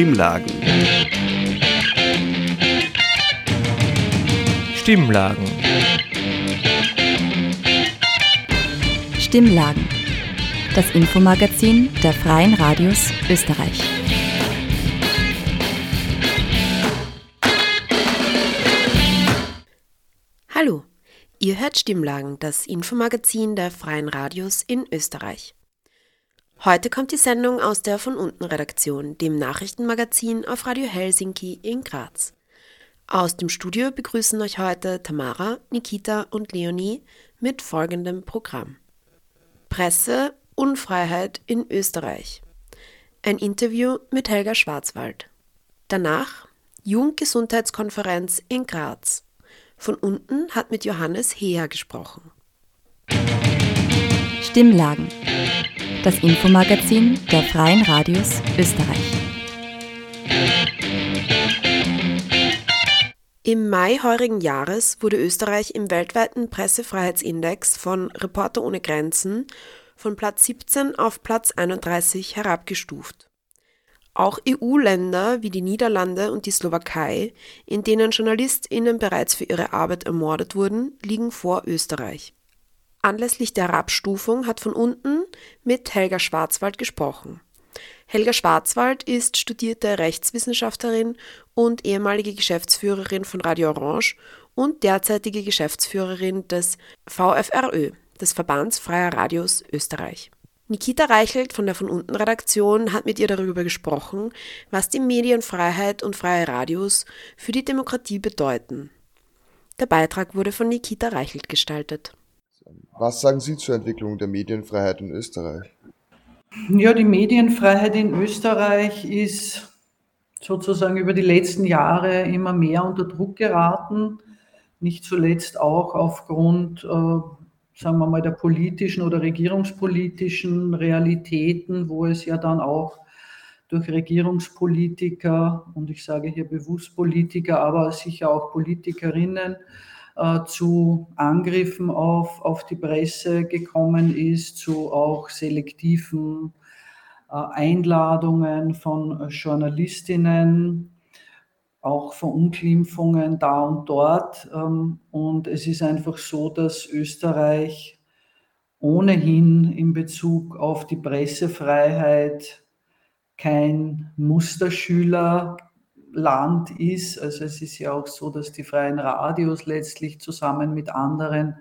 Stimmlagen. Stimmlagen. Stimmlagen. Das Infomagazin der Freien Radios Österreich. Hallo, ihr hört Stimmlagen, das Infomagazin der Freien Radios in Österreich. Heute kommt die Sendung aus der von unten Redaktion, dem Nachrichtenmagazin auf Radio Helsinki in Graz. Aus dem Studio begrüßen euch heute Tamara, Nikita und Leonie mit folgendem Programm. Presse Unfreiheit in Österreich. Ein Interview mit Helga Schwarzwald. Danach Jugendgesundheitskonferenz in Graz. Von unten hat mit Johannes Heer gesprochen. Stimmlagen das Infomagazin der Freien Radios Österreich. Im Mai heurigen Jahres wurde Österreich im weltweiten Pressefreiheitsindex von Reporter ohne Grenzen von Platz 17 auf Platz 31 herabgestuft. Auch EU-Länder wie die Niederlande und die Slowakei, in denen JournalistInnen bereits für ihre Arbeit ermordet wurden, liegen vor Österreich. Anlässlich der Herabstufung hat von unten mit Helga Schwarzwald gesprochen. Helga Schwarzwald ist studierte Rechtswissenschaftlerin und ehemalige Geschäftsführerin von Radio Orange und derzeitige Geschäftsführerin des VFRÖ, des Verbands Freier Radios Österreich. Nikita Reichelt von der von unten Redaktion hat mit ihr darüber gesprochen, was die Medienfreiheit und freie Radios für die Demokratie bedeuten. Der Beitrag wurde von Nikita Reichelt gestaltet. Was sagen Sie zur Entwicklung der Medienfreiheit in Österreich? Ja, die Medienfreiheit in Österreich ist sozusagen über die letzten Jahre immer mehr unter Druck geraten. Nicht zuletzt auch aufgrund, äh, sagen wir mal, der politischen oder regierungspolitischen Realitäten, wo es ja dann auch durch Regierungspolitiker, und ich sage hier bewusst Politiker, aber sicher auch Politikerinnen, äh, zu Angriffen auf, auf die Presse gekommen ist, zu auch selektiven äh, Einladungen von Journalistinnen, auch Verunglimpfungen da und dort. Ähm, und es ist einfach so, dass Österreich ohnehin in Bezug auf die Pressefreiheit kein Musterschüler Land ist. Also es ist ja auch so, dass die freien Radios letztlich zusammen mit anderen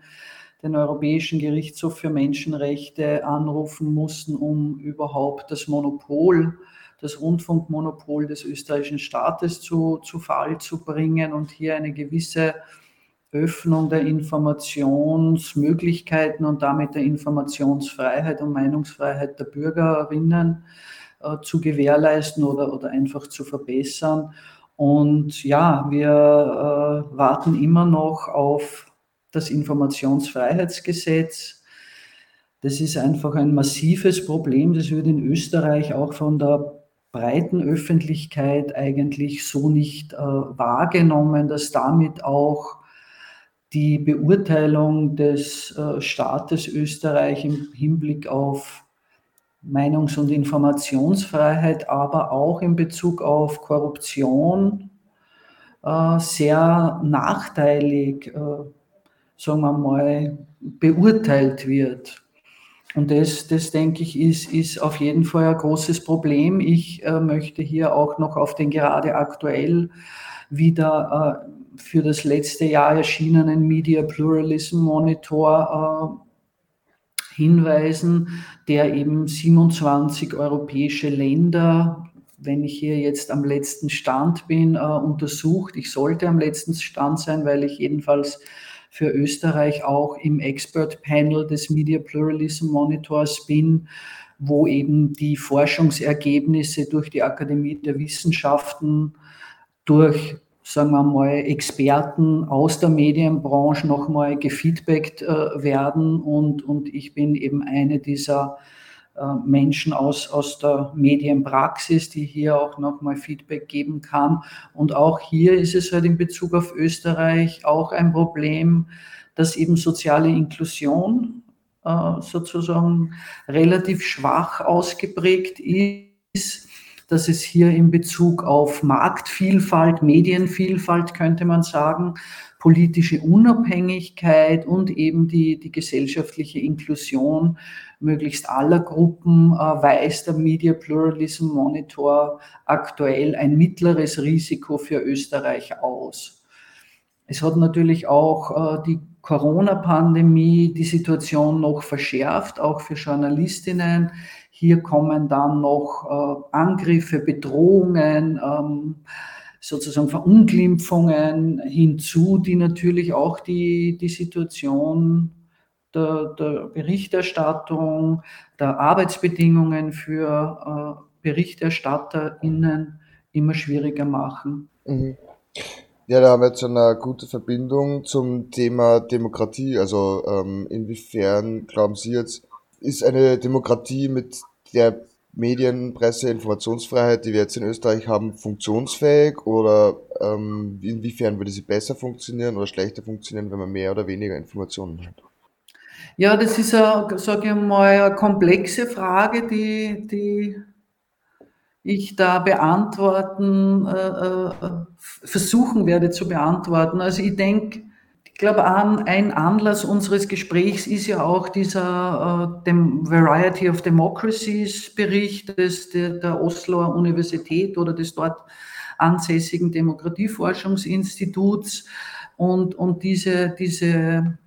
den Europäischen Gerichtshof für Menschenrechte anrufen mussten, um überhaupt das Monopol, das Rundfunkmonopol des österreichischen Staates zu, zu Fall zu bringen und hier eine gewisse Öffnung der Informationsmöglichkeiten und damit der Informationsfreiheit und Meinungsfreiheit der Bürgerinnen äh, zu gewährleisten oder, oder einfach zu verbessern. Und ja, wir äh, warten immer noch auf das Informationsfreiheitsgesetz. Das ist einfach ein massives Problem. Das wird in Österreich auch von der breiten Öffentlichkeit eigentlich so nicht äh, wahrgenommen, dass damit auch die Beurteilung des äh, Staates Österreich im Hinblick auf Meinungs- und Informationsfreiheit, aber auch in Bezug auf Korruption äh, sehr nachteilig, äh, sagen wir mal, beurteilt wird. Und das, das denke ich, ist, ist auf jeden Fall ein großes Problem. Ich äh, möchte hier auch noch auf den gerade aktuell wieder für das letzte Jahr erschienenen Media Pluralism Monitor hinweisen, der eben 27 europäische Länder, wenn ich hier jetzt am letzten Stand bin, äh, untersucht. Ich sollte am letzten Stand sein, weil ich jedenfalls für Österreich auch im Expert Panel des Media Pluralism Monitors bin, wo eben die Forschungsergebnisse durch die Akademie der Wissenschaften, durch sagen wir mal, Experten aus der Medienbranche nochmal gefeedbackt äh, werden. Und, und ich bin eben eine dieser äh, Menschen aus, aus der Medienpraxis, die hier auch nochmal Feedback geben kann. Und auch hier ist es halt in Bezug auf Österreich auch ein Problem, dass eben soziale Inklusion äh, sozusagen relativ schwach ausgeprägt ist dass es hier in Bezug auf Marktvielfalt, Medienvielfalt könnte man sagen, politische Unabhängigkeit und eben die, die gesellschaftliche Inklusion möglichst aller Gruppen äh, weist der Media Pluralism Monitor aktuell ein mittleres Risiko für Österreich aus. Es hat natürlich auch äh, die Corona-Pandemie die Situation noch verschärft, auch für Journalistinnen. Hier kommen dann noch äh, Angriffe, Bedrohungen, ähm, sozusagen Verunglimpfungen hinzu, die natürlich auch die, die Situation der, der Berichterstattung, der Arbeitsbedingungen für äh, BerichterstatterInnen immer schwieriger machen. Mhm. Ja, da haben wir jetzt eine gute Verbindung zum Thema Demokratie. Also ähm, inwiefern glauben Sie jetzt, ist eine Demokratie mit der Medien, Presse, Informationsfreiheit, die wir jetzt in Österreich haben, funktionsfähig oder ähm, inwiefern würde sie besser funktionieren oder schlechter funktionieren, wenn man mehr oder weniger Informationen hat? Ja, das ist, sage ich mal, eine komplexe Frage, die, die ich da beantworten, äh, äh, versuchen werde zu beantworten. Also ich denke, glaube, ein Anlass unseres Gesprächs ist ja auch dieser äh, dem Variety of Democracies Bericht des, der, der Osloer Universität oder des dort ansässigen Demokratieforschungsinstituts. Und, und diese, diese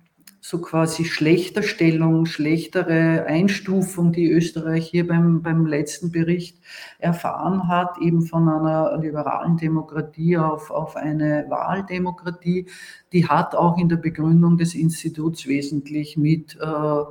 so quasi Schlechterstellung, schlechtere Einstufung, die Österreich hier beim, beim letzten Bericht erfahren hat, eben von einer liberalen Demokratie auf, auf eine Wahldemokratie, die hat auch in der Begründung des Instituts wesentlich mit äh,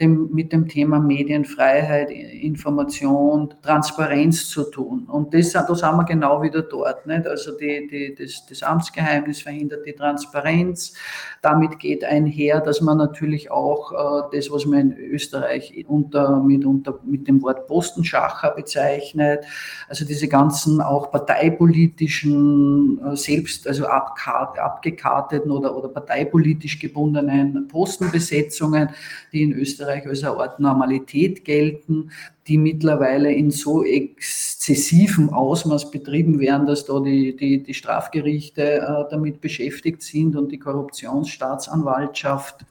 dem, mit dem Thema Medienfreiheit, Information, Transparenz zu tun. Und das, da sind wir genau wieder dort. Nicht? Also die, die, das, das Amtsgeheimnis verhindert die Transparenz. Damit geht einher, dass man natürlich auch äh, das, was man in Österreich unter, mit, unter, mit dem Wort Postenschacher bezeichnet, also diese ganzen auch parteipolitischen, äh, selbst, also abgekarteten oder, oder parteipolitisch gebundenen Postenbesetzungen, die in Österreich Österreich als eine Art Normalität gelten, die mittlerweile in so exzessivem Ausmaß betrieben werden, dass da die, die, die Strafgerichte äh, damit beschäftigt sind und die Korruptionsstaatsanwaltschaft.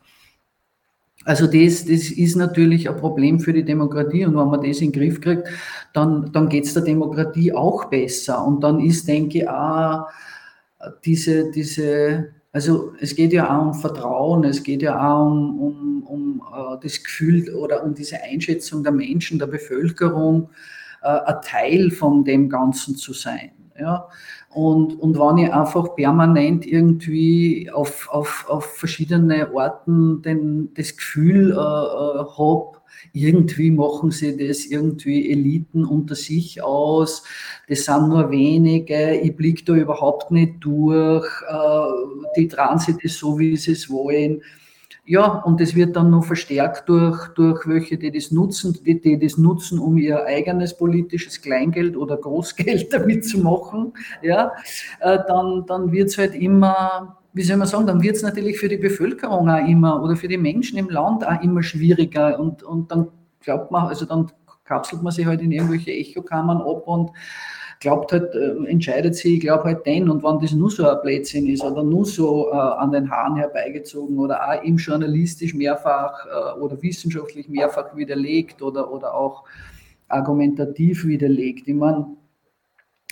Also das, das ist natürlich ein Problem für die Demokratie und wenn man das in den Griff kriegt, dann, dann geht es der Demokratie auch besser. Und dann ist, denke ich, auch diese, diese also es geht ja auch um Vertrauen, es geht ja auch um, um, um uh, das Gefühl oder um diese Einschätzung der Menschen, der Bevölkerung, uh, ein Teil von dem Ganzen zu sein. Ja? Und, und wenn ich einfach permanent irgendwie auf, auf, auf verschiedene Orten den, das Gefühl uh, habe, irgendwie machen sie das irgendwie Eliten unter sich aus, das sind nur wenige, ich blicke da überhaupt nicht durch, äh, die Transit ist so, wie sie es wollen. Ja, und das wird dann noch verstärkt durch, durch welche, die das nutzen, die, die das nutzen, um ihr eigenes politisches Kleingeld oder Großgeld damit zu machen. Ja, äh, dann, dann wird es halt immer wie soll man sagen, dann wird es natürlich für die Bevölkerung auch immer oder für die Menschen im Land auch immer schwieriger und, und dann glaubt man, also dann kapselt man sich halt in irgendwelche Echokammern ab und glaubt halt, äh, entscheidet sich, ich glaube halt den und wenn das nur so ein Blödsinn ist oder nur so äh, an den Haaren herbeigezogen oder auch eben journalistisch mehrfach äh, oder wissenschaftlich mehrfach widerlegt oder, oder auch argumentativ widerlegt. Ich meine,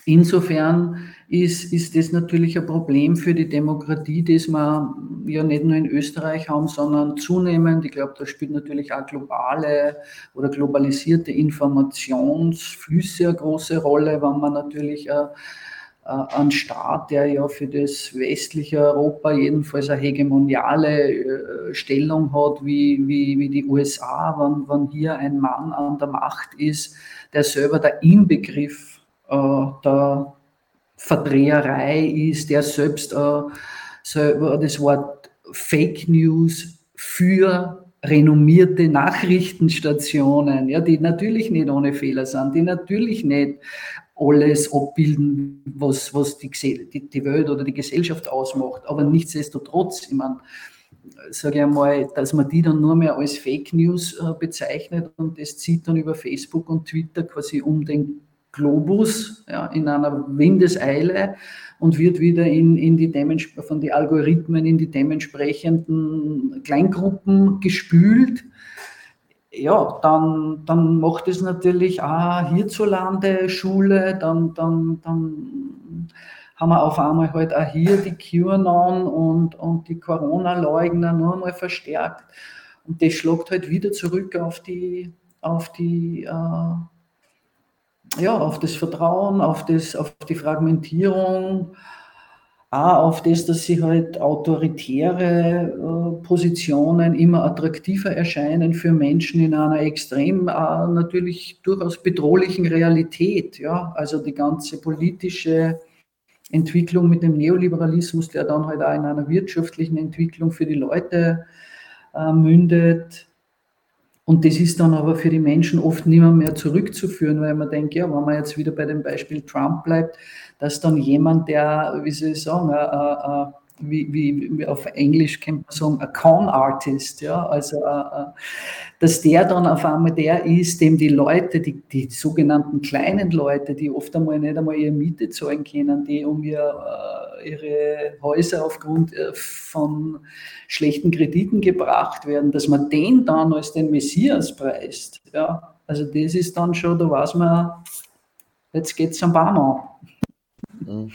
Insofern ist, ist das natürlich ein Problem für die Demokratie, das wir ja nicht nur in Österreich haben, sondern zunehmend. Ich glaube, da spielt natürlich auch globale oder globalisierte Informationsflüsse eine große Rolle, wenn man natürlich äh, äh, ein Staat, der ja für das westliche Europa jedenfalls eine hegemoniale äh, Stellung hat, wie, wie, wie die USA, wenn, wenn hier ein Mann an der Macht ist, der selber der Inbegriff der Verdreherei ist, der selbst äh, das Wort Fake News für renommierte Nachrichtenstationen, ja, die natürlich nicht ohne Fehler sind, die natürlich nicht alles abbilden, was, was die, die, die Welt oder die Gesellschaft ausmacht. Aber nichtsdestotrotz, ich meine, sage ich einmal, dass man die dann nur mehr als Fake News äh, bezeichnet und das zieht dann über Facebook und Twitter quasi um den Globus ja, in einer Windeseile und wird wieder in, in die von den Algorithmen in die dementsprechenden Kleingruppen gespült. Ja, dann, dann macht es natürlich auch hierzulande Schule, dann, dann, dann haben wir auf einmal halt auch hier die QAnon und, und die Corona-Leugner nur einmal verstärkt. Und das schlägt halt wieder zurück auf die, auf die, äh, ja, auf das Vertrauen, auf, das, auf die Fragmentierung, auch auf das, dass sie halt autoritäre äh, Positionen immer attraktiver erscheinen für Menschen in einer extrem äh, natürlich durchaus bedrohlichen Realität. Ja? Also die ganze politische Entwicklung mit dem Neoliberalismus, der dann halt auch in einer wirtschaftlichen Entwicklung für die Leute äh, mündet. Und das ist dann aber für die Menschen oft nicht mehr, zurückzuführen, weil man denkt, ja, wenn man jetzt wieder bei dem Beispiel Trump bleibt, dass dann jemand, der, wie soll ich sagen, äh, äh, wie, wie, auf Englisch kann man sagen, a Con Artist, ja, also äh, äh, dass der dann auf einmal der ist, dem die Leute, die, die sogenannten kleinen Leute, die oft einmal nicht einmal ihre Miete zahlen können, die um ihr, äh, ihre Häuser aufgrund äh, von schlechten Krediten gebracht werden, dass man den dann als den Messias preist, ja, also das ist dann schon, da weiß man, jetzt geht es am Barmann. Mhm.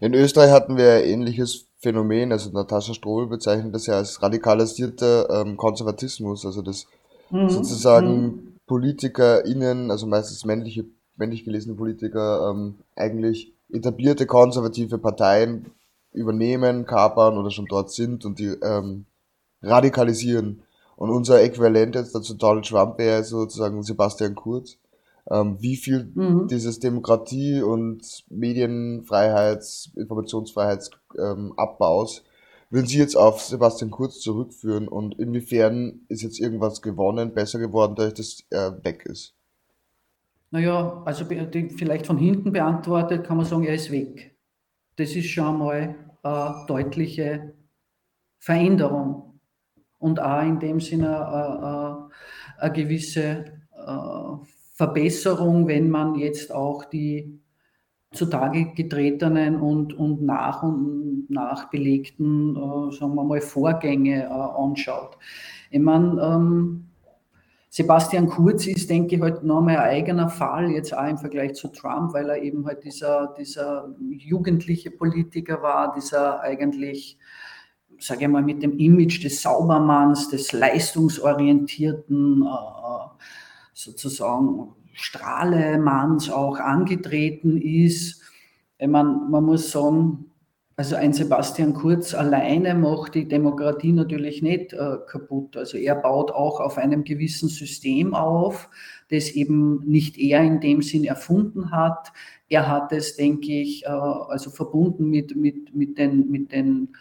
In Österreich hatten wir ähnliches Phänomen, also Natascha Strohl bezeichnet das ja als radikalisierter ähm, Konservatismus, also das mhm. sozusagen mhm. PolitikerInnen, also meistens männliche, männlich gelesene Politiker, ähm, eigentlich etablierte konservative Parteien übernehmen, kapern oder schon dort sind und die ähm, radikalisieren. Und unser Äquivalent jetzt dazu Donald Trump wäre sozusagen Sebastian Kurz, ähm, wie viel mhm. dieses Demokratie- und Medienfreiheits-, Informationsfreiheitsabbaus ähm, würden Sie jetzt auf Sebastian Kurz zurückführen und inwiefern ist jetzt irgendwas gewonnen, besser geworden, dadurch, dass er weg ist? Naja, also vielleicht von hinten beantwortet kann man sagen, er ist weg. Das ist schon mal eine deutliche Veränderung und auch in dem Sinne eine, eine gewisse äh, Verbesserung, wenn man jetzt auch die zutage getretenen und, und nach und nach belegten, äh, sagen wir mal, Vorgänge äh, anschaut. Ich meine, ähm, Sebastian Kurz ist, denke ich, halt noch mal ein eigener Fall, jetzt auch im Vergleich zu Trump, weil er eben halt dieser, dieser jugendliche Politiker war, dieser eigentlich, sage ich mal, mit dem Image des Saubermanns, des leistungsorientierten, äh, äh sozusagen Strahlemanns auch angetreten ist. Man, man muss sagen, also ein Sebastian Kurz alleine macht die Demokratie natürlich nicht äh, kaputt. Also er baut auch auf einem gewissen System auf, das eben nicht er in dem Sinn erfunden hat. Er hat es, denke ich, äh, also verbunden mit, mit, mit den, mit den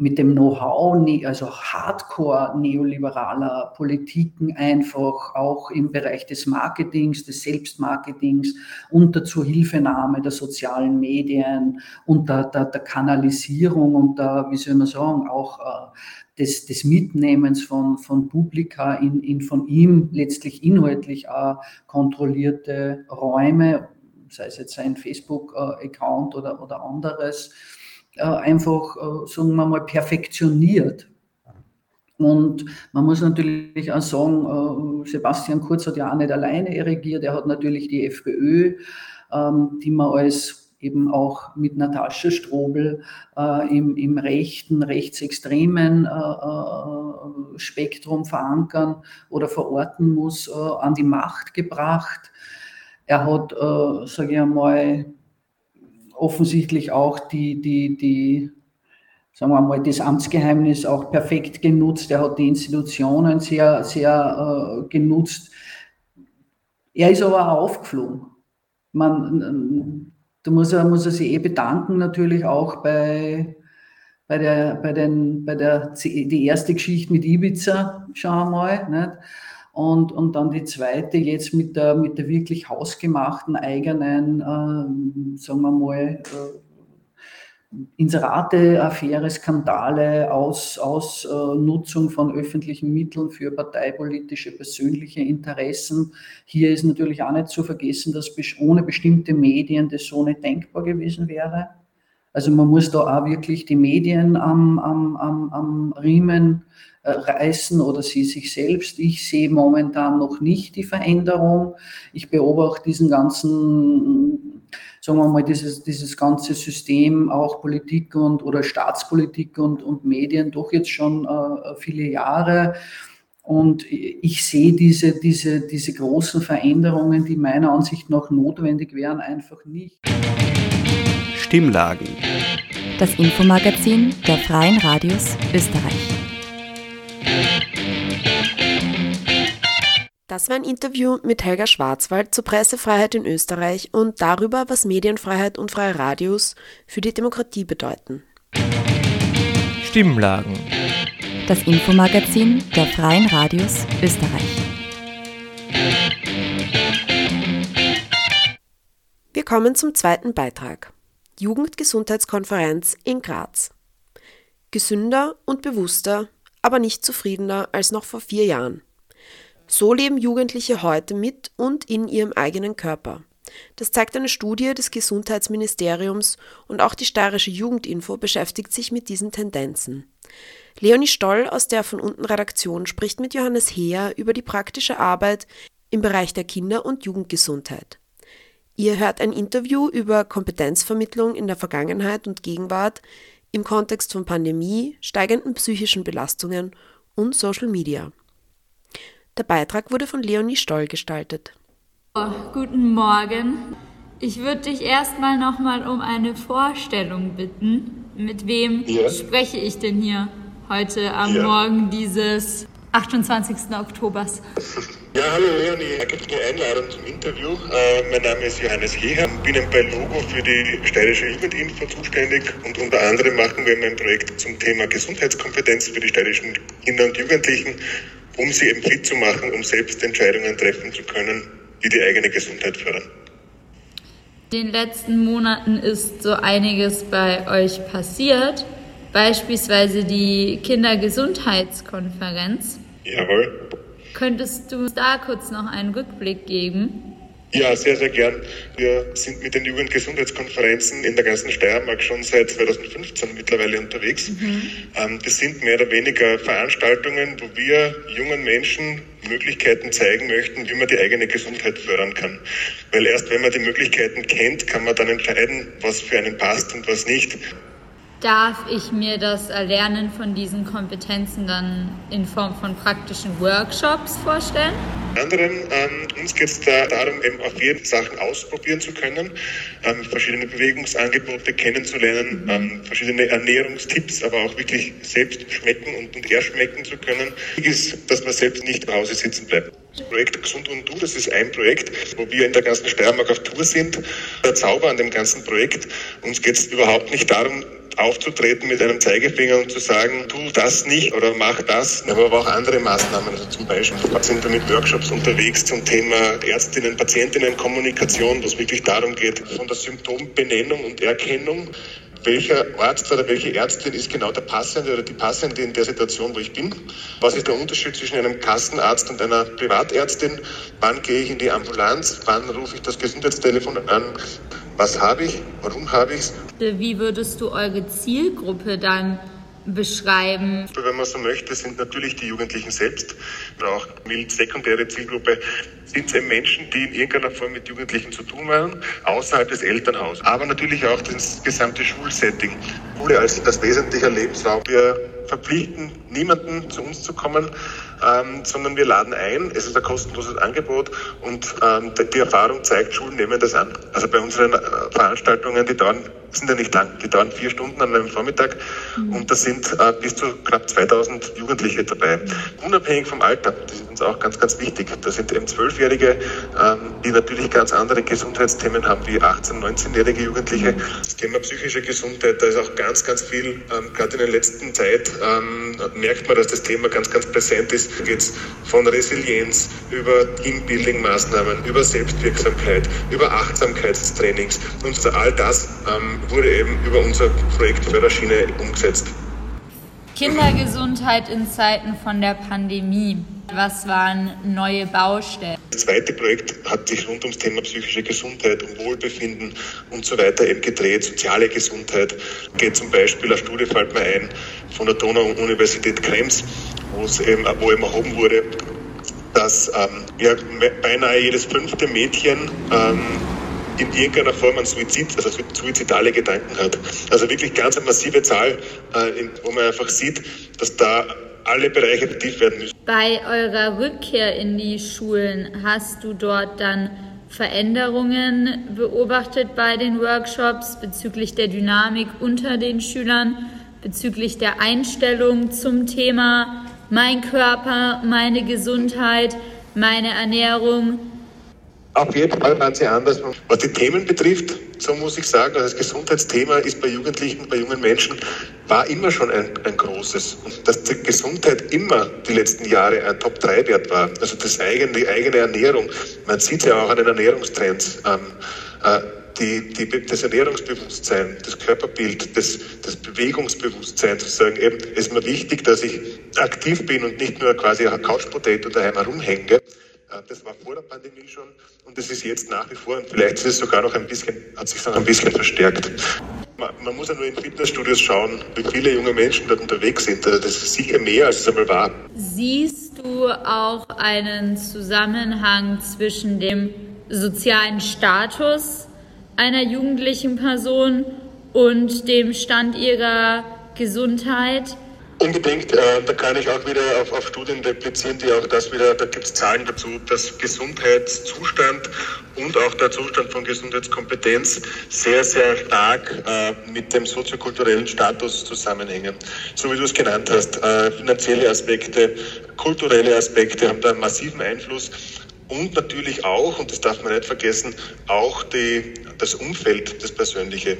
mit dem Know-how, ne, also hardcore neoliberaler Politiken einfach auch im Bereich des Marketings, des Selbstmarketings, unter Zuhilfenahme der sozialen Medien, unter der, der Kanalisierung und der, wie soll man sagen, auch äh, des, des Mitnehmens von, von Publika in, in von ihm letztlich inhaltlich äh, kontrollierte Räume, sei es jetzt sein Facebook-Account oder, oder anderes, äh, einfach, äh, sagen wir mal, perfektioniert. Und man muss natürlich auch sagen, äh, Sebastian Kurz hat ja auch nicht alleine regiert, er hat natürlich die FPÖ, ähm, die man als eben auch mit Natascha Strobel äh, im, im, rechten, rechtsextremen äh, äh, Spektrum verankern oder verorten muss, an die Macht gebracht. Er hat, sage ich einmal, offensichtlich auch die, die, die, sagen wir mal, das Amtsgeheimnis auch perfekt genutzt. Er hat die Institutionen sehr, sehr äh, genutzt. Er ist aber auch aufgeflogen. Man, da muss er, muss er sich eh bedanken, natürlich auch bei, bei der, bei den, bei der, die erste Geschichte mit Ibiza, schauen wir mal. Nicht? Und, und dann die zweite jetzt mit der, mit der wirklich hausgemachten eigenen, äh, sagen wir mal, äh, Inserate-Affäre, Skandale, aus, Ausnutzung äh, von öffentlichen Mitteln für parteipolitische, persönliche Interessen. Hier ist natürlich auch nicht zu vergessen, dass ohne bestimmte Medien das so nicht denkbar gewesen wäre. Also man muss da auch wirklich die Medien am, am, am, am Riemen reißen oder sie sich selbst. Ich sehe momentan noch nicht die Veränderung. Ich beobachte diesen ganzen, sagen wir mal, dieses, dieses ganze System, auch Politik und oder Staatspolitik und, und Medien doch jetzt schon äh, viele Jahre. Und ich sehe diese, diese, diese großen Veränderungen, die meiner Ansicht nach notwendig wären, einfach nicht. Stimmlagen. Das Infomagazin der Freien Radios Österreich. Das war ein Interview mit Helga Schwarzwald zur Pressefreiheit in Österreich und darüber, was Medienfreiheit und freie Radios für die Demokratie bedeuten. Stimmlagen. Das Infomagazin der Freien Radios Österreich. Wir kommen zum zweiten Beitrag. Jugendgesundheitskonferenz in Graz. Gesünder und bewusster, aber nicht zufriedener als noch vor vier Jahren. So leben Jugendliche heute mit und in ihrem eigenen Körper. Das zeigt eine Studie des Gesundheitsministeriums und auch die steirische Jugendinfo beschäftigt sich mit diesen Tendenzen. Leonie Stoll aus der von unten Redaktion spricht mit Johannes Heer über die praktische Arbeit im Bereich der Kinder- und Jugendgesundheit. Ihr hört ein Interview über Kompetenzvermittlung in der Vergangenheit und Gegenwart im Kontext von Pandemie, steigenden psychischen Belastungen und Social Media. Der Beitrag wurde von Leonie Stoll gestaltet. Oh, guten Morgen. Ich würde dich erstmal nochmal um eine Vorstellung bitten. Mit wem ja. spreche ich denn hier heute am ja. Morgen dieses 28. Oktobers? Ja, hallo Leonie, da gibt es eine Einladung zum Interview. Äh, mein Name ist Johannes Jeher, bin bei Logo für die steirische Jugendinfo zuständig und unter anderem machen wir ein Projekt zum Thema Gesundheitskompetenz für die steirischen Kinder und Jugendlichen, um sie eben fit zu machen, um selbst Entscheidungen treffen zu können, die die eigene Gesundheit fördern. In den letzten Monaten ist so einiges bei euch passiert, beispielsweise die Kindergesundheitskonferenz. Jawohl. Könntest du da kurz noch einen Rückblick geben? Ja, sehr, sehr gern. Wir sind mit den Jugendgesundheitskonferenzen in der ganzen Steiermark schon seit 2015 mittlerweile unterwegs. Mhm. Ähm, das sind mehr oder weniger Veranstaltungen, wo wir jungen Menschen Möglichkeiten zeigen möchten, wie man die eigene Gesundheit fördern kann. Weil erst wenn man die Möglichkeiten kennt, kann man dann entscheiden, was für einen passt und was nicht. Darf ich mir das Erlernen von diesen Kompetenzen dann in Form von praktischen Workshops vorstellen? Anderen, ähm, uns geht es da darum, eben auf jeden Sachen ausprobieren zu können, ähm, verschiedene Bewegungsangebote kennenzulernen, ähm, verschiedene Ernährungstipps, aber auch wirklich selbst schmecken und, und erschmecken zu können. Wichtig ist, dass man selbst nicht zu Hause sitzen bleibt. Projekt Gesund und Du, das ist ein Projekt, wo wir in der ganzen Steiermark auf Tour sind. Der Zauber an dem ganzen Projekt, uns geht es überhaupt nicht darum, aufzutreten mit einem Zeigefinger und zu sagen, tu das nicht oder mach das. Aber auch andere Maßnahmen. Also zum Beispiel sind wir mit Workshops unterwegs zum Thema Ärztinnen, Patientinnen Kommunikation, wo es wirklich darum geht, von der Symptombenennung und Erkennung welcher Arzt oder welche Ärztin ist genau der Passende oder die Passende in der Situation, wo ich bin? Was ist der Unterschied zwischen einem Kassenarzt und einer Privatärztin? Wann gehe ich in die Ambulanz? Wann rufe ich das Gesundheitstelefon an? Was habe ich? Warum habe ich es? Wie würdest du eure Zielgruppe dann beschreiben? Wenn man so möchte, sind natürlich die Jugendlichen selbst, auch mild sekundäre Zielgruppe, sind es Menschen, die in irgendeiner Form mit Jugendlichen zu tun haben, außerhalb des Elternhauses. Aber natürlich auch das gesamte Schulsetting. Schule als das wesentliche Lebensraum. Wir verpflichten niemanden zu uns zu kommen, ähm, sondern wir laden ein. Es ist ein kostenloses Angebot und ähm, die Erfahrung zeigt, Schulen nehmen das an. Also bei unseren äh, Veranstaltungen, die dauern, sind ja nicht lang, die dauern vier Stunden an einem Vormittag mhm. und da sind äh, bis zu knapp 2000 Jugendliche dabei. Unabhängig vom Alter, das ist uns auch ganz, ganz wichtig. Da sind eben Zwölfjährige, ähm, die natürlich ganz andere Gesundheitsthemen haben wie 18-, 19-jährige Jugendliche. Das Thema psychische Gesundheit, da ist auch ganz, ganz viel, ähm, gerade in der letzten Zeit ähm, merkt man, dass das Thema ganz, ganz präsent ist geht es von Resilienz über Teambuilding-Maßnahmen, über Selbstwirksamkeit, über Achtsamkeitstrainings und all das ähm, wurde eben über unser Projekt Förderschiene umgesetzt. Kindergesundheit in Zeiten von der Pandemie. Was waren neue Baustellen? Das zweite Projekt hat sich rund ums Thema psychische Gesundheit, um Wohlbefinden und so weiter eben gedreht. Soziale Gesundheit geht zum Beispiel, eine Studie fällt mir ein, von der Donau-Universität Krems, wo es eben, wo eben erhoben wurde, dass ähm, ja, beinahe jedes fünfte Mädchen ähm, in irgendeiner Form an Suizid, also suizidale Gedanken hat. Also wirklich ganz eine massive Zahl, äh, wo man einfach sieht, dass da alle Bereiche aktiv werden müssen. Bei eurer Rückkehr in die Schulen hast du dort dann Veränderungen beobachtet bei den Workshops bezüglich der Dynamik unter den Schülern, bezüglich der Einstellung zum Thema mein Körper, meine Gesundheit, meine Ernährung, auf jeden Fall waren sie anders. Was die Themen betrifft, so muss ich sagen, also das Gesundheitsthema ist bei Jugendlichen, bei jungen Menschen, war immer schon ein, ein großes. Und dass die Gesundheit immer die letzten Jahre ein Top-3-Wert war, also das eigene, die eigene Ernährung, man sieht ja auch an den Ernährungstrends, ähm, äh, die, die, das Ernährungsbewusstsein, das Körperbild, das, das Bewegungsbewusstsein, zu sagen, eben, ist mir wichtig, dass ich aktiv bin und nicht nur quasi ein Couch-Potato daheim herumhänge. Äh, das war vor der Pandemie schon und das ist jetzt nach wie vor und vielleicht ist es sogar noch ein bisschen, hat sich noch ein bisschen verstärkt. Man, man muss ja nur in Fitnessstudios schauen, wie viele junge Menschen dort unterwegs sind. Also das ist sicher mehr, als es einmal war. Siehst du auch einen Zusammenhang zwischen dem sozialen Status einer jugendlichen Person und dem Stand ihrer Gesundheit? Unbedingt, äh, da kann ich auch wieder auf, auf Studien replizieren, die auch das wieder, da gibt es Zahlen dazu, dass Gesundheitszustand und auch der Zustand von Gesundheitskompetenz sehr, sehr stark äh, mit dem soziokulturellen Status zusammenhängen. So wie du es genannt hast, äh, finanzielle Aspekte, kulturelle Aspekte haben da einen massiven Einfluss und natürlich auch, und das darf man nicht vergessen, auch die, das Umfeld, das Persönliche.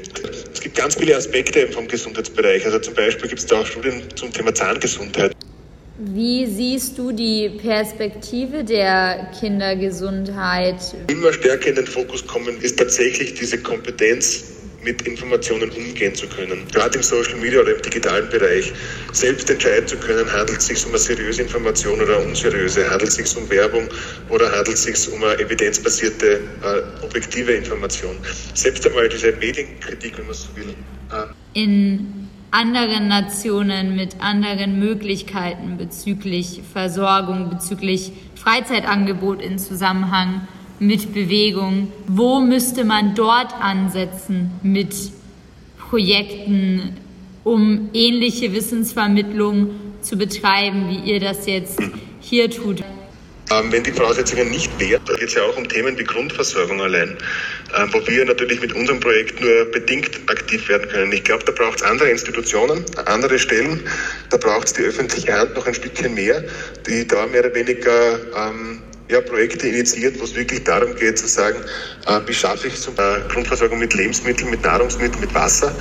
Es gibt ganz viele Aspekte vom Gesundheitsbereich. Also zum Beispiel gibt es da auch Studien zum Thema Zahngesundheit. Wie siehst du die Perspektive der Kindergesundheit? Immer stärker in den Fokus kommen ist tatsächlich diese Kompetenz, mit Informationen umgehen zu können. Gerade im Social Media oder im digitalen Bereich selbst entscheiden zu können, handelt es sich um eine seriöse Information oder unseriöse, handelt es sich um Werbung oder handelt es sich um eine evidenzbasierte, äh, objektive Information. Selbst einmal diese Medienkritik, wenn man so will. Äh in anderen Nationen mit anderen Möglichkeiten bezüglich Versorgung, bezüglich Freizeitangebot in Zusammenhang mit Bewegung? Wo müsste man dort ansetzen mit Projekten, um ähnliche Wissensvermittlung zu betreiben, wie ihr das jetzt hier tut? Ähm, wenn die Voraussetzungen nicht wären, da geht es ja auch um Themen wie Grundversorgung allein, ähm, wo wir natürlich mit unserem Projekt nur bedingt aktiv werden können. Ich glaube, da braucht es andere Institutionen, andere Stellen, da braucht es die öffentliche Hand noch ein Stückchen mehr, die da mehr oder weniger ähm, ja, Projekte initiiert, wo es wirklich darum geht zu sagen, äh, wie schaffe ich zum äh, Grundversorgung mit Lebensmitteln, mit Nahrungsmitteln, mit Wasser,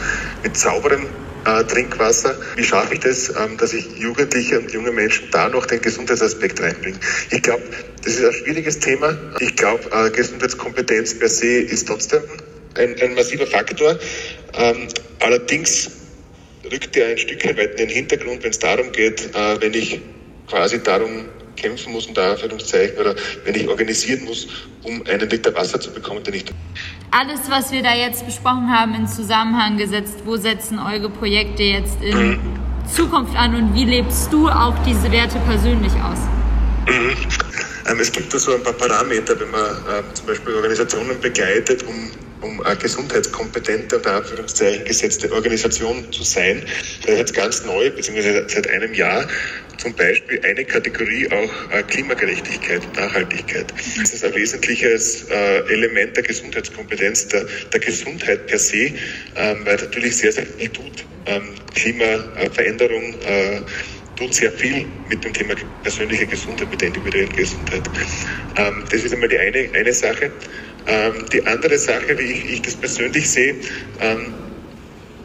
mit sauberem äh, Trinkwasser. Wie schaffe ich das, ähm, dass ich Jugendliche und junge Menschen da noch den Gesundheitsaspekt reinbringe? Ich glaube, das ist ein schwieriges Thema. Ich glaube, äh, Gesundheitskompetenz per se ist trotzdem ein, ein massiver Faktor. Ähm, allerdings rückt er ein Stückchen weit in den Hintergrund, wenn es darum geht, äh, wenn ich quasi darum kämpfen muss, unter Anführungszeichen, oder wenn ich organisieren muss, um einen Liter Wasser zu bekommen, den ich. Alles, was wir da jetzt besprochen haben, in Zusammenhang gesetzt, wo setzen eure Projekte jetzt in mhm. Zukunft an und wie lebst du auch diese Werte persönlich aus? Mhm. Ähm, es gibt da so ein paar Parameter, wenn man äh, zum Beispiel Organisationen begleitet, um um eine gesundheitskompetente, unter Anführungszeichen gesetzte Organisation zu sein. Das ist jetzt ganz neu, beziehungsweise seit einem Jahr zum Beispiel eine Kategorie auch äh, Klimagerechtigkeit, Nachhaltigkeit. Das ist ein wesentliches äh, Element der Gesundheitskompetenz, der, der Gesundheit per se, ähm, weil natürlich sehr, sehr viel tut. Ähm, Klimaveränderung äh, tut sehr viel mit dem Thema persönliche Gesundheit, mit der individuellen Gesundheit. Ähm, das ist einmal die eine, eine Sache. Ähm, die andere Sache, wie ich, ich das persönlich sehe, ähm,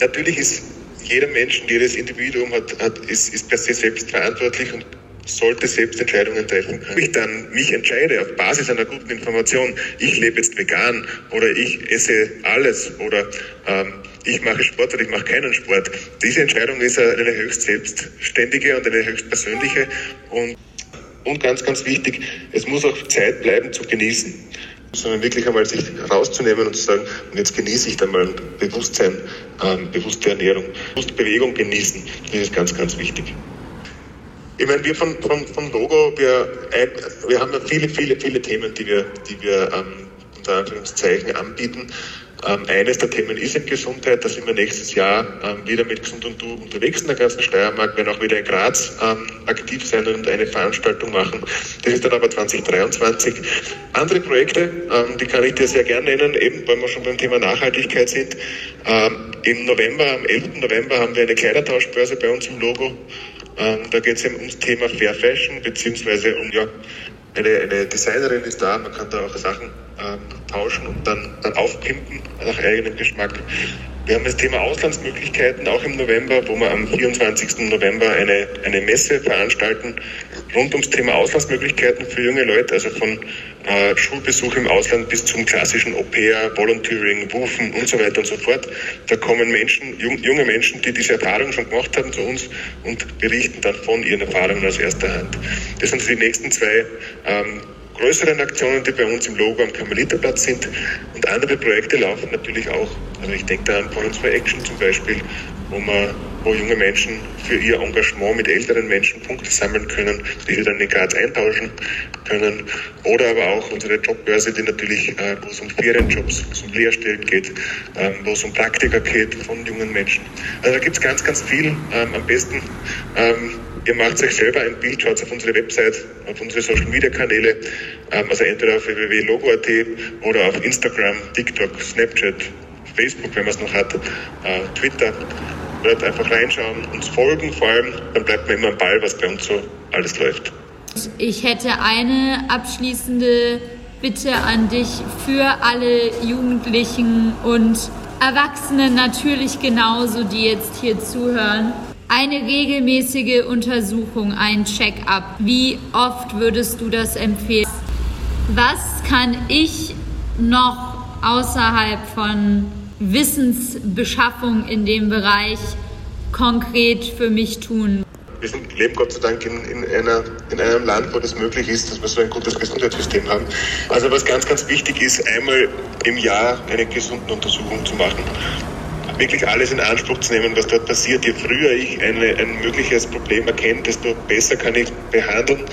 natürlich ist jeder Mensch, jedes Individuum hat, hat, ist, ist per se selbst verantwortlich und sollte selbst Entscheidungen treffen können. Wenn ich dann mich entscheide auf Basis einer guten Information, ich lebe jetzt vegan oder ich esse alles oder ähm, ich mache Sport oder ich mache keinen Sport. Diese Entscheidung ist eine höchst selbstständige und eine höchst persönliche und, und ganz, ganz wichtig, es muss auch Zeit bleiben zu genießen sondern wirklich einmal sich rauszunehmen und zu sagen, und jetzt genieße ich dann mal Bewusstsein, ähm, bewusste Ernährung, bewusste Bewegung genießen. Das ist ganz, ganz wichtig. Ich meine, wir von, von, vom Logo, wir, wir haben ja viele, viele, viele Themen, die wir, die wir ähm, unter Anführungszeichen anbieten. Ähm, eines der Themen ist in Gesundheit. Da sind wir nächstes Jahr ähm, wieder mit Gesund und Du unterwegs in der ganzen Steiermark, werden auch wieder in Graz ähm, aktiv sein und eine Veranstaltung machen. Das ist dann aber 2023. Andere Projekte, ähm, die kann ich dir sehr gern nennen, eben weil wir schon beim Thema Nachhaltigkeit sind. Ähm, Im November, am 11. November haben wir eine Kleidertauschbörse bei uns im Logo. Ähm, da geht es eben ums Thema Fair Fashion, beziehungsweise um ja, eine, eine Designerin ist da, man kann da auch Sachen ähm, tauschen und dann, dann aufpimpen nach eigenem Geschmack. Wir haben das Thema Auslandsmöglichkeiten auch im November, wo wir am 24. November eine, eine Messe veranstalten rund ums Thema Auslandsmöglichkeiten für junge Leute, also von äh, Schulbesuch im Ausland bis zum klassischen Au-pair, Volunteering, Wufen und so weiter und so fort. Da kommen Menschen, jung, junge Menschen, die diese Erfahrung schon gemacht haben zu uns und berichten dann von ihren Erfahrungen aus erster Hand. Das sind die nächsten zwei ähm, größeren Aktionen, die bei uns im Logo am Karmeliterplatz sind. Und andere Projekte laufen natürlich auch. Also ich denke da an Points for Action zum Beispiel, wo, man, wo junge Menschen für ihr Engagement mit älteren Menschen Punkte sammeln können, die sie dann in Graz eintauschen können. Oder aber auch unsere Jobbörse, die natürlich, äh, wo es um Ferienjobs, um Lehrstellen geht, ähm, wo es um Praktika geht von jungen Menschen. Also da gibt es ganz, ganz viel. Ähm, am besten ähm, Ihr macht euch selber ein Bild, schaut auf unsere Website, auf unsere Social Media Kanäle, also entweder auf www.logo.at oder auf Instagram, TikTok, Snapchat, Facebook, wenn man es noch hat, äh, Twitter. Dort einfach reinschauen, uns folgen vor allem, dann bleibt man immer am Ball, was bei uns so alles läuft. Ich hätte eine abschließende Bitte an dich für alle Jugendlichen und Erwachsenen natürlich genauso, die jetzt hier zuhören. Eine regelmäßige Untersuchung, ein Check-up. Wie oft würdest du das empfehlen? Was kann ich noch außerhalb von Wissensbeschaffung in dem Bereich konkret für mich tun? Wir leben Gott sei Dank in, in, einer, in einem Land, wo das möglich ist, dass wir so ein gutes Gesundheitssystem haben. Also was ganz, ganz wichtig ist, einmal im Jahr eine gesunde Untersuchung zu machen wirklich alles in Anspruch zu nehmen, was dort passiert. Je früher ich eine, ein mögliches Problem erkenne, desto besser kann ich behandeln.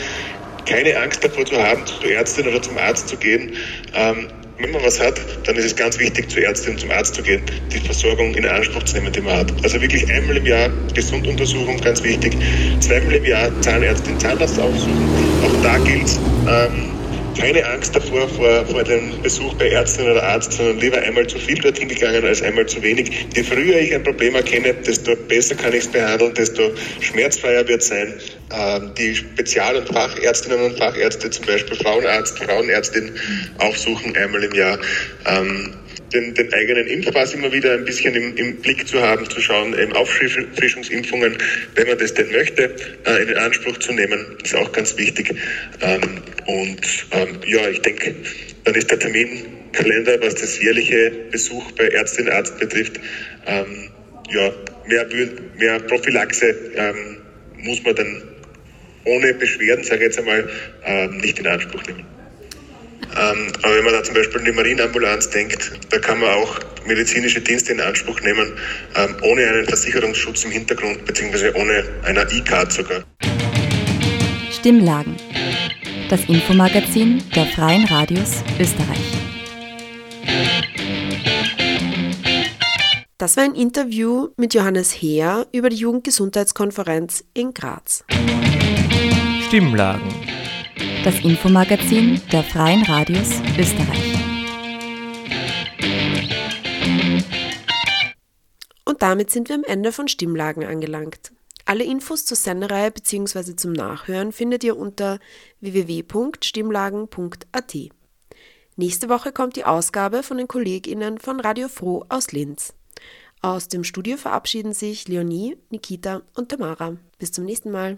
Keine Angst davor zu haben, zur Ärztin oder zum Arzt zu gehen. Ähm, wenn man was hat, dann ist es ganz wichtig, zur Ärztin zum Arzt zu gehen, die Versorgung in Anspruch zu nehmen, die man hat. Also wirklich einmal im Jahr Gesunduntersuchung, ganz wichtig. Zweimal im Jahr Zahnärztin, Zahnarzt aufsuchen. Auch da gilt ähm, keine Angst davor vor, vor dem Besuch bei Ärztin oder Arzt, sondern lieber einmal zu viel dorthin gegangen als einmal zu wenig. Je früher ich ein Problem erkenne, desto besser kann ich es behandeln, desto schmerzfreier wird es sein. Ähm, die Spezial- und Fachärztinnen und Fachärzte, zum Beispiel Frauenarzt, Frauenärztin, aufsuchen einmal im Jahr. Ähm, den, den eigenen Impfpass immer wieder ein bisschen im, im Blick zu haben, zu schauen, eben Auffrischungsimpfungen, wenn man das denn möchte, äh, in Anspruch zu nehmen, ist auch ganz wichtig. Ähm, und ähm, ja, ich denke, dann ist der Terminkalender, was das jährliche Besuch bei Ärztin Arzt betrifft, ähm, ja, mehr, mehr Prophylaxe ähm, muss man dann ohne Beschwerden, sage ich jetzt einmal, äh, nicht in Anspruch nehmen. Ähm, aber wenn man da zum Beispiel an die Marineambulanz denkt, da kann man auch medizinische Dienste in Anspruch nehmen, ähm, ohne einen Versicherungsschutz im Hintergrund, beziehungsweise ohne einer E-Card sogar. Stimmlagen. Das Infomagazin der Freien Radios Österreich. Das war ein Interview mit Johannes Heer über die Jugendgesundheitskonferenz in Graz. Stimmlagen das Infomagazin der Freien Radios Österreich. Und damit sind wir am Ende von Stimmlagen angelangt. Alle Infos zur Sendereihe bzw. zum Nachhören findet ihr unter www.stimmlagen.at. Nächste Woche kommt die Ausgabe von den KollegInnen von Radio Froh aus Linz. Aus dem Studio verabschieden sich Leonie, Nikita und Tamara. Bis zum nächsten Mal.